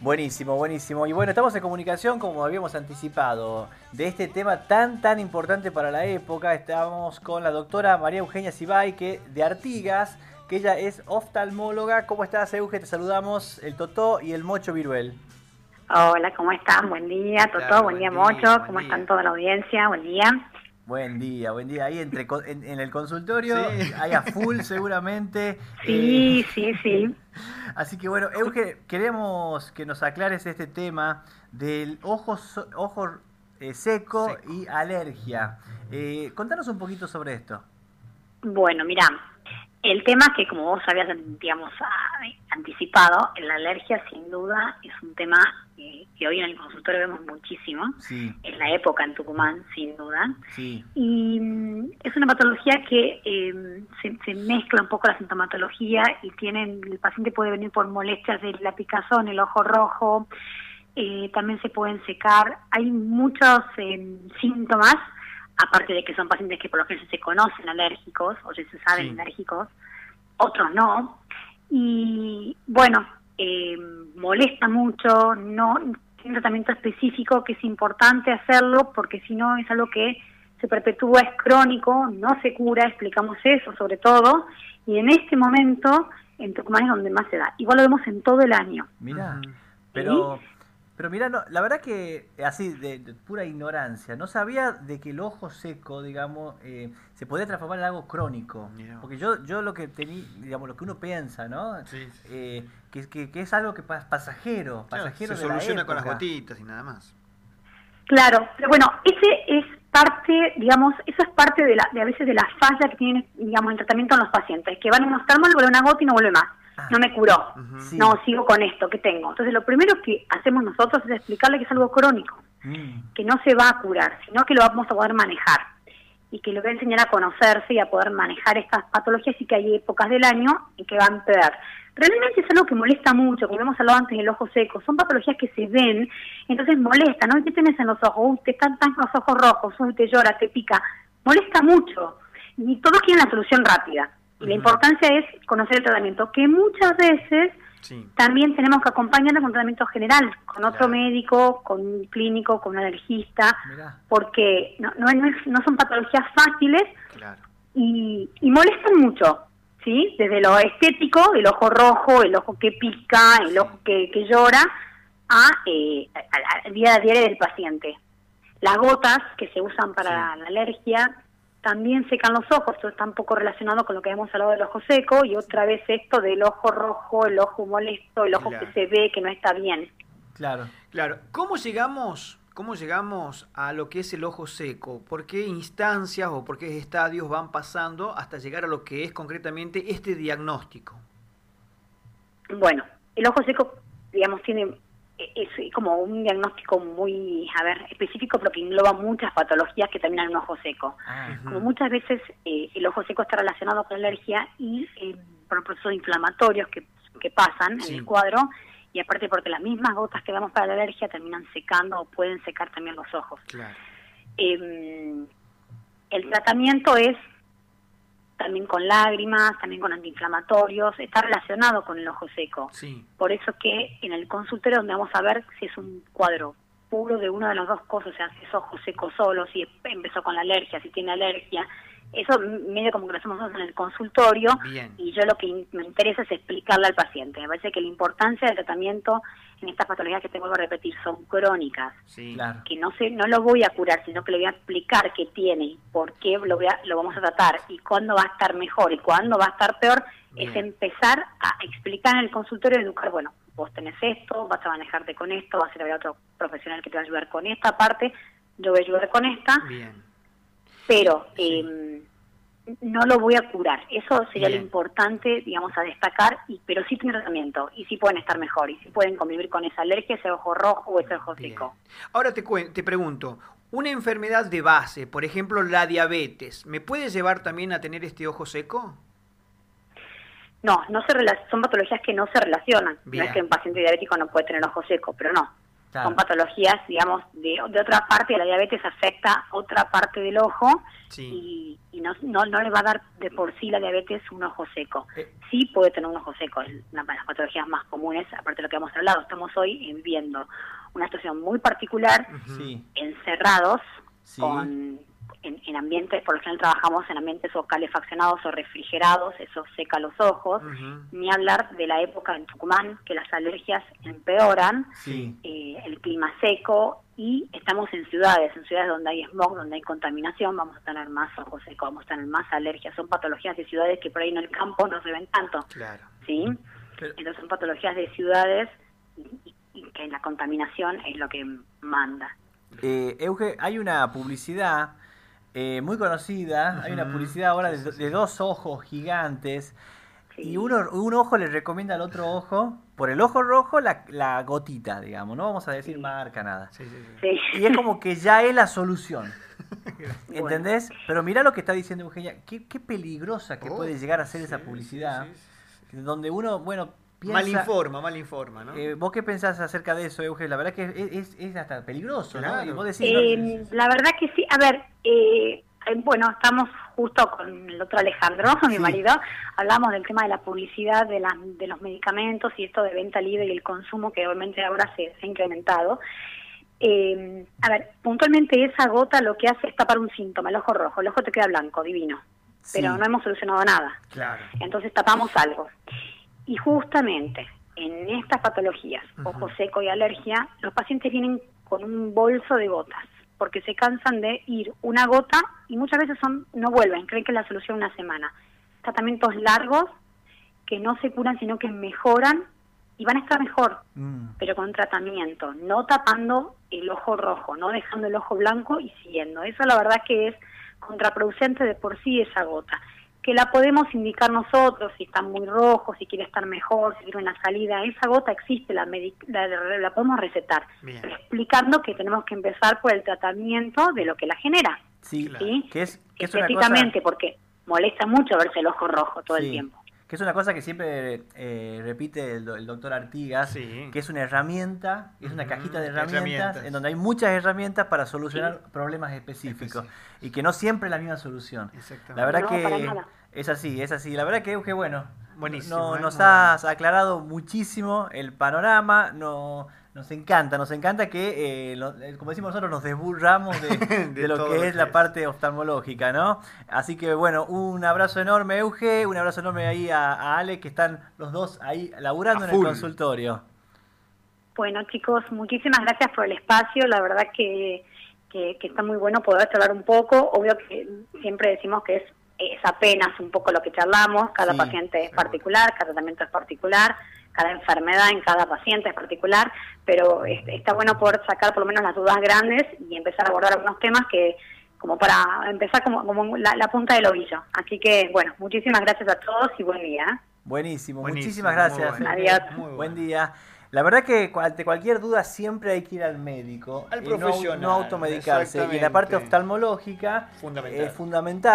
Buenísimo, buenísimo. Y bueno, estamos en comunicación, como habíamos anticipado, de este tema tan, tan importante para la época. Estamos con la doctora María Eugenia Sibay, que de Artigas, que ella es oftalmóloga. ¿Cómo estás, Euge? Te saludamos el Totó y el Mocho Viruel. Hola, ¿cómo están? Buen día, Totó, buen, día, Mocho. ¿Cómo están toda la audiencia? Buen día. Buen día, buen día. Ahí entre, en, el consultorio, hay a full seguramente. Sí, eh, sí, sí. Así que bueno, Euge, queremos que nos aclares este tema del ojo, ojo eh, seco, y alergia. Eh, contanos un poquito sobre esto. Bueno, mira, el tema es que como vos habías, digamos, anticipado, la alergia sin duda es un tema que hoy en el consultorio vemos muchísimo, en la época en Tucumán, sin duda. Y mm, es una patología que eh, se, mezcla un poco la sintomatología y tienen, el paciente puede venir por molestias de la picazón, el ojo rojo, eh, también se pueden secar. Hay muchos eh, síntomas aparte de que son pacientes que por lo general se conocen alérgicos o ya se saben alérgicos, otros no. Y bueno, eh, molesta mucho, no tiene un tratamiento específico que es importante hacerlo porque si no es algo que se perpetúa, es crónico, no se cura, explicamos eso sobre todo, y en este momento en Tucumán es donde más se da. Igual lo vemos en todo el año. Mira, pero pero mira, la verdad que así, de, pura ignorancia, no sabía de que el ojo seco, digamos, eh, se podía transformar en algo crónico. Porque yo yo lo que tenía, digamos, lo que uno piensa, ¿no? Eh, que, que, que, es algo que es pasajero, pasajero se soluciona con las gotitas y nada más. Claro, pero bueno, ese es parte, digamos, eso es parte de, la, de a veces de la falla que tiene, digamos, el tratamiento en los pacientes, que van a un oftalmólogo, vuelve una gota y no vuelve más. No me curó, no, sigo con esto que tengo. Entonces lo primero que hacemos nosotros es explicarle que es algo crónico, mm. que no se va a curar, sino que lo vamos a poder manejar y que le voy a enseñar a conocerse y a poder manejar estas patologías y que hay épocas del año en que van a peor. Realmente es algo que molesta mucho, como hemos hablado antes del ojo seco, son patologías que se ven, entonces molesta, ¿no? ¿Qué tienes en los ojos? Uy, te están tan los ojos rojos, uy, te llora, te pica, molesta mucho. Y todos quieren la solución rápida. Y la importancia es conocer el tratamiento, que muchas veces también tenemos que acompañarlo con tratamiento general, con otro médico, con un clínico, con un alergista, porque no, no, no, son patologías fáciles y, y molestan mucho. ¿Sí? Desde lo estético, el ojo rojo, el ojo que pica, el ojo que, que llora, a, eh, día a día del paciente. Las gotas que se usan para la alergia también secan los ojos, esto está un poco relacionado con lo que hemos hablado del ojo seco y otra vez esto del ojo rojo, el ojo molesto, el ojo que se ve que no está bien. Claro, claro. ¿Cómo llegamos, cómo llegamos a lo que es el ojo seco? ¿Por qué instancias o por qué estadios van pasando hasta llegar a lo que es concretamente este diagnóstico? Bueno, el ojo seco, digamos, tiene es como un diagnóstico muy, a ver, específico porque engloba muchas patologías que terminan en un ojo seco. Ah, como muchas veces eh, el ojo seco está relacionado con la alergia y eh, por procesos inflamatorios que, que pasan en el cuadro y aparte porque las mismas gotas que damos para la alergia terminan secando o pueden secar también los ojos. Em, el tratamiento es también con lágrimas, también con antiinflamatorios, está relacionado con el ojo seco. Por eso que en el consultorio donde vamos a ver si es un cuadro puro de una de las dos cosas, o sea, si es ojo seco solo, si empezó con la alergia, si tiene alergia, eso medio como que lo hacemos en el consultorio y yo lo que me interesa es explicarle al paciente. Me parece que la importancia del tratamiento en estas patologías que te vuelvo a repetir son crónicas, que no sé, no lo voy a curar, sino que le voy a explicar qué tiene, por qué lo, voy a, lo vamos a tratar y cuándo va a estar mejor y cuándo va a estar peor, es empezar a explicar en el consultorio y educar, bueno, vos tenés esto, vas a manejarte con esto, vas a ir a ver a otro profesional que te va a ayudar con esta parte, yo voy a ayudar con esta. Bien pero em, no lo voy a curar. Eso sería lo importante, digamos, a destacar, y, pero sí tiene tratamiento, y sí pueden estar mejor, y sí pueden convivir con esa alergia, ese ojo rojo o ese ojo seco. Ahora te, te pregunto, una enfermedad de base, por ejemplo la diabetes, ¿me puede llevar también a tener este ojo seco? No, no se son patologías que no se relacionan. No es que un paciente diabético no puede tener ojo seco, pero no. Son patologías, digamos, de, de otra parte, la diabetes afecta otra parte del ojo y, no, no, no, le va a dar de por sí la diabetes un ojo seco. Eh. Sí puede tener un ojo seco, es una de las patologías más comunes, aparte de lo que hemos hablado. Estamos hoy viviendo una situación muy particular, encerrados, con en, ambientes, por lo general trabajamos en ambientes o calefaccionados o refrigerados, eso seca los ojos, ni hablar de la época en Tucumán, que las alergias empeoran, eh, el clima seco y estamos en ciudades, en ciudades donde hay smog, donde hay contaminación, vamos a tener más ojos secos, vamos a tener más alergias, son patologías de ciudades que por ahí en el campo no se ven tanto, claro. ¿sí? Entonces son patologías de ciudades y, que la contaminación es lo que manda. Eh, Euge, hay una publicidad eh, muy conocida. Hay una publicidad ahora de, dos ojos gigantes. Y uno, un ojo le recomienda al otro ojo, por el ojo rojo, la, gotita, digamos. No vamos a decir marca, nada. Y es como que ya es la solución. ¿Entendés? Pero mira lo que está diciendo Eugenia. Qué, peligrosa que puede oh, llegar a ser esa publicidad. Donde uno, bueno, Mal informa, mal informa, ¿no? Eh, ¿Vos qué pensás acerca de eso, Euge? La verdad que es, es, hasta peligroso, ¿no? Eh, la verdad que sí. A ver, eh, bueno, estamos justo con el otro Alejandro, mi marido, hablamos del tema de la publicidad de, de los medicamentos y esto de venta libre y el consumo que obviamente ahora se, ha incrementado. a ver, puntualmente esa gota lo que hace es tapar un síntoma, el ojo rojo, el ojo te queda blanco, divino, pero no hemos solucionado nada. Claro. Entonces tapamos algo. Y justamente en estas patologías, ojo seco y alergia, los pacientes vienen con un bolso de gotas, porque se cansan de ir una gota y muchas veces son no vuelven, creen que es la solución una semana. Tratamientos largos que no se curan, sino que mejoran y van a estar mejor, mm. pero con tratamiento, no tapando el ojo rojo, no dejando el ojo blanco y siguiendo. Eso la verdad que es contraproducente de por sí esa gota que la podemos indicar nosotros si está muy rojo, si quiere estar mejor, si quiere una salida. Esa gota existe, la, la, podemos recetar, explicando que tenemos que empezar por el tratamiento de lo que la genera. Sí, que es, que porque molesta mucho verse el ojo rojo todo el tiempo que es una cosa que siempre eh, repite el, doctor Artigas, que es una herramienta, es una cajita de herramientas, en donde hay muchas herramientas para solucionar problemas específicos y que no siempre es la misma solución. La verdad que es así, es así. La verdad que, que bueno, Buenísimo, ¿eh? nos has aclarado muchísimo el panorama, no nos encanta, nos encanta que, eh, eh, como decimos nosotros, nos desburramos de, lo que es la parte oftalmológica, ¿no? Así que bueno, un abrazo enorme, Euge, un abrazo enorme ahí a, Ale, que están los dos ahí laburando en el consultorio. Bueno, chicos, muchísimas gracias por el espacio. La verdad que, que, está muy bueno poder charlar un poco. Obvio que siempre decimos que es, es apenas un poco lo que charlamos. Cada paciente es particular, cada tratamiento es particular cada enfermedad en cada paciente es particular, pero está bueno poder sacar por lo menos las dudas grandes y empezar a abordar algunos temas que como para empezar como, como la, punta del ovillo. Así que, bueno, muchísimas gracias a todos y buen día. Buenísimo, muchísimas gracias. Adiós. Buen día. La verdad que ante cualquier duda siempre hay que ir al médico. Al profesional. No, no automedicarse. Y la parte oftalmológica es fundamental.